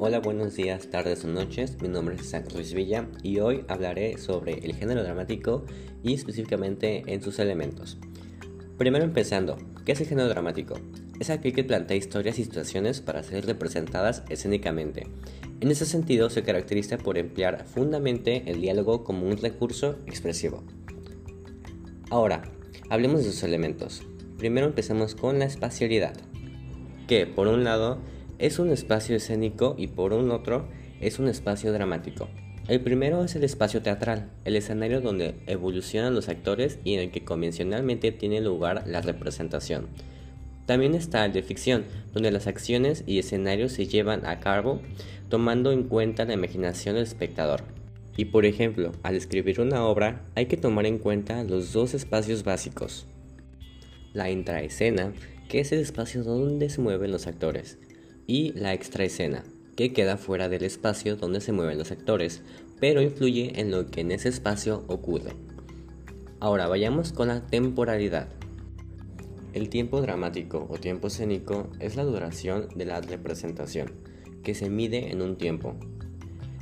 Hola, buenos días, tardes o noches. Mi nombre es Isaac Ruiz Villa y hoy hablaré sobre el género dramático y específicamente en sus elementos. Primero empezando, ¿qué es el género dramático? Es aquel que plantea historias y situaciones para ser representadas escénicamente. En ese sentido, se caracteriza por emplear fundamentalmente el diálogo como un recurso expresivo. Ahora, hablemos de sus elementos. Primero empecemos con la espacialidad, que por un lado es un espacio escénico y por un otro es un espacio dramático. El primero es el espacio teatral, el escenario donde evolucionan los actores y en el que convencionalmente tiene lugar la representación. También está el de ficción, donde las acciones y escenarios se llevan a cabo tomando en cuenta la imaginación del espectador. Y por ejemplo, al escribir una obra hay que tomar en cuenta los dos espacios básicos. La intraescena, que es el espacio donde se mueven los actores, y la extraescena, que queda fuera del espacio donde se mueven los actores, pero influye en lo que en ese espacio ocurre. Ahora vayamos con la temporalidad. El tiempo dramático o tiempo escénico es la duración de la representación, que se mide en un tiempo.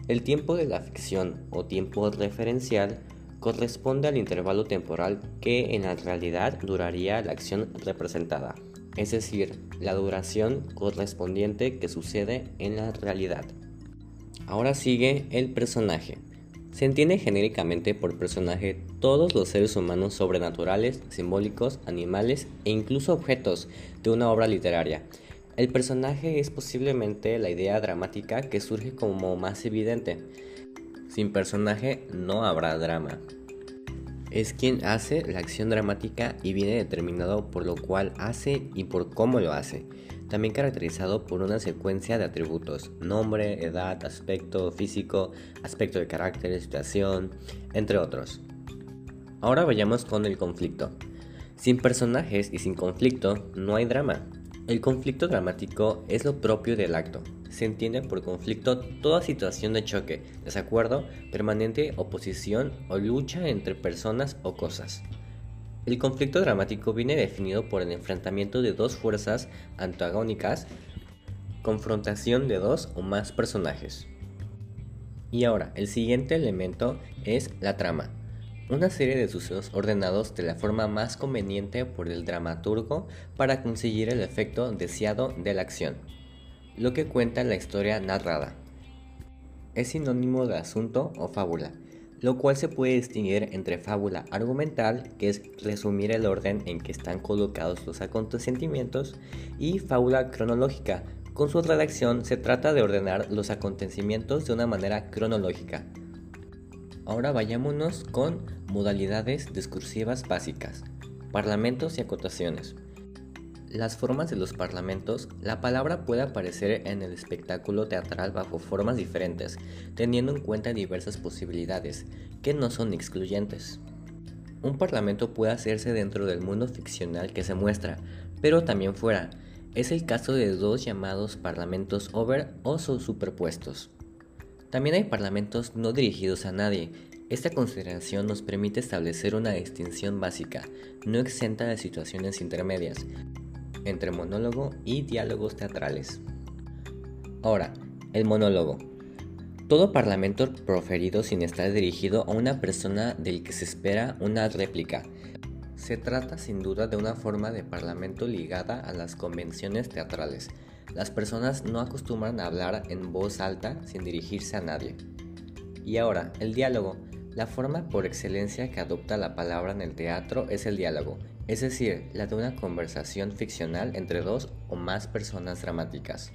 El tiempo de la ficción o tiempo referencial corresponde al intervalo temporal que en la realidad duraría la acción representada es decir, la duración correspondiente que sucede en la realidad. Ahora sigue el personaje. Se entiende genéricamente por personaje todos los seres humanos sobrenaturales, simbólicos, animales e incluso objetos de una obra literaria. El personaje es posiblemente la idea dramática que surge como más evidente. Sin personaje no habrá drama es quien hace la acción dramática y viene determinado por lo cual hace y por cómo lo hace. También caracterizado por una secuencia de atributos, nombre, edad, aspecto físico, aspecto de carácter, situación, entre otros. Ahora vayamos con el conflicto. Sin personajes y sin conflicto no hay drama. El conflicto dramático es lo propio del acto. Se entiende por conflicto toda situación de choque, desacuerdo, permanente oposición o lucha entre personas o cosas. El conflicto dramático viene definido por el enfrentamiento de dos fuerzas antagónicas, confrontación de dos o más personajes. Y ahora, el siguiente elemento es la trama una serie de sucesos ordenados de la forma más conveniente por el dramaturgo para conseguir el efecto deseado de la acción, lo que cuenta la historia narrada. Es sinónimo de asunto o fábula, lo cual se puede distinguir entre fábula argumental, que es resumir el orden en que están colocados los acontecimientos, y fábula cronológica. Con su redacción se trata de ordenar los acontecimientos de una manera cronológica, Ahora vayámonos con modalidades discursivas básicas, parlamentos y acotaciones. Las formas de los parlamentos, la palabra puede aparecer en el espectáculo teatral bajo formas diferentes, teniendo en cuenta diversas posibilidades, que no son excluyentes. Un parlamento puede hacerse dentro del mundo ficcional que se muestra, pero también fuera. Es el caso de dos llamados parlamentos over o superpuestos. También hay parlamentos no dirigidos a nadie. Esta consideración nos permite establecer una distinción básica, no exenta de situaciones intermedias, entre monólogo y diálogos teatrales. Ahora, el monólogo. Todo parlamento proferido sin estar dirigido a una persona del que se espera una réplica. Se trata sin duda de una forma de parlamento ligada a las convenciones teatrales, las personas no acostumbran a hablar en voz alta sin dirigirse a nadie. Y ahora, el diálogo. La forma por excelencia que adopta la palabra en el teatro es el diálogo, es decir, la de una conversación ficcional entre dos o más personas dramáticas.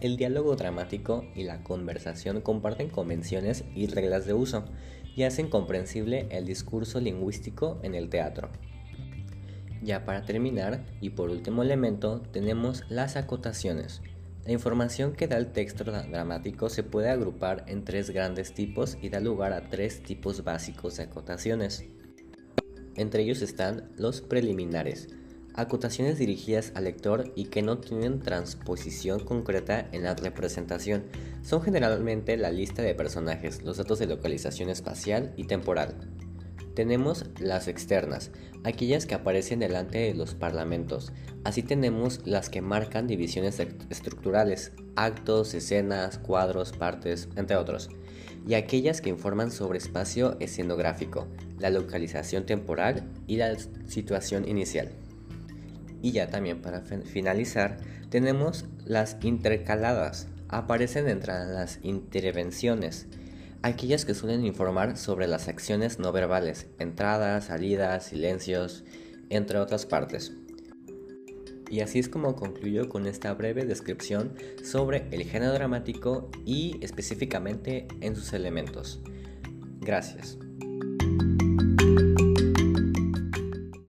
El diálogo dramático y la conversación comparten convenciones y reglas de uso y hacen comprensible el discurso lingüístico en el teatro. Ya para terminar, y por último elemento, tenemos las acotaciones. La información que da el texto dramático se puede agrupar en tres grandes tipos y da lugar a tres tipos básicos de acotaciones. Entre ellos están los preliminares, acotaciones dirigidas al lector y que no tienen transposición concreta en la representación. Son generalmente la lista de personajes, los datos de localización espacial y temporal. Tenemos las externas, aquellas que aparecen delante de los parlamentos. Así tenemos las que marcan divisiones estructurales, actos, escenas, cuadros, partes, entre otros. Y aquellas que informan sobre espacio escenográfico, la localización temporal y la situación inicial. Y ya también para finalizar, tenemos las intercaladas. Aparecen entre las intervenciones aquellas que suelen informar sobre las acciones no verbales, entradas, salidas, silencios, entre otras partes. Y así es como concluyo con esta breve descripción sobre el género dramático y específicamente en sus elementos. Gracias.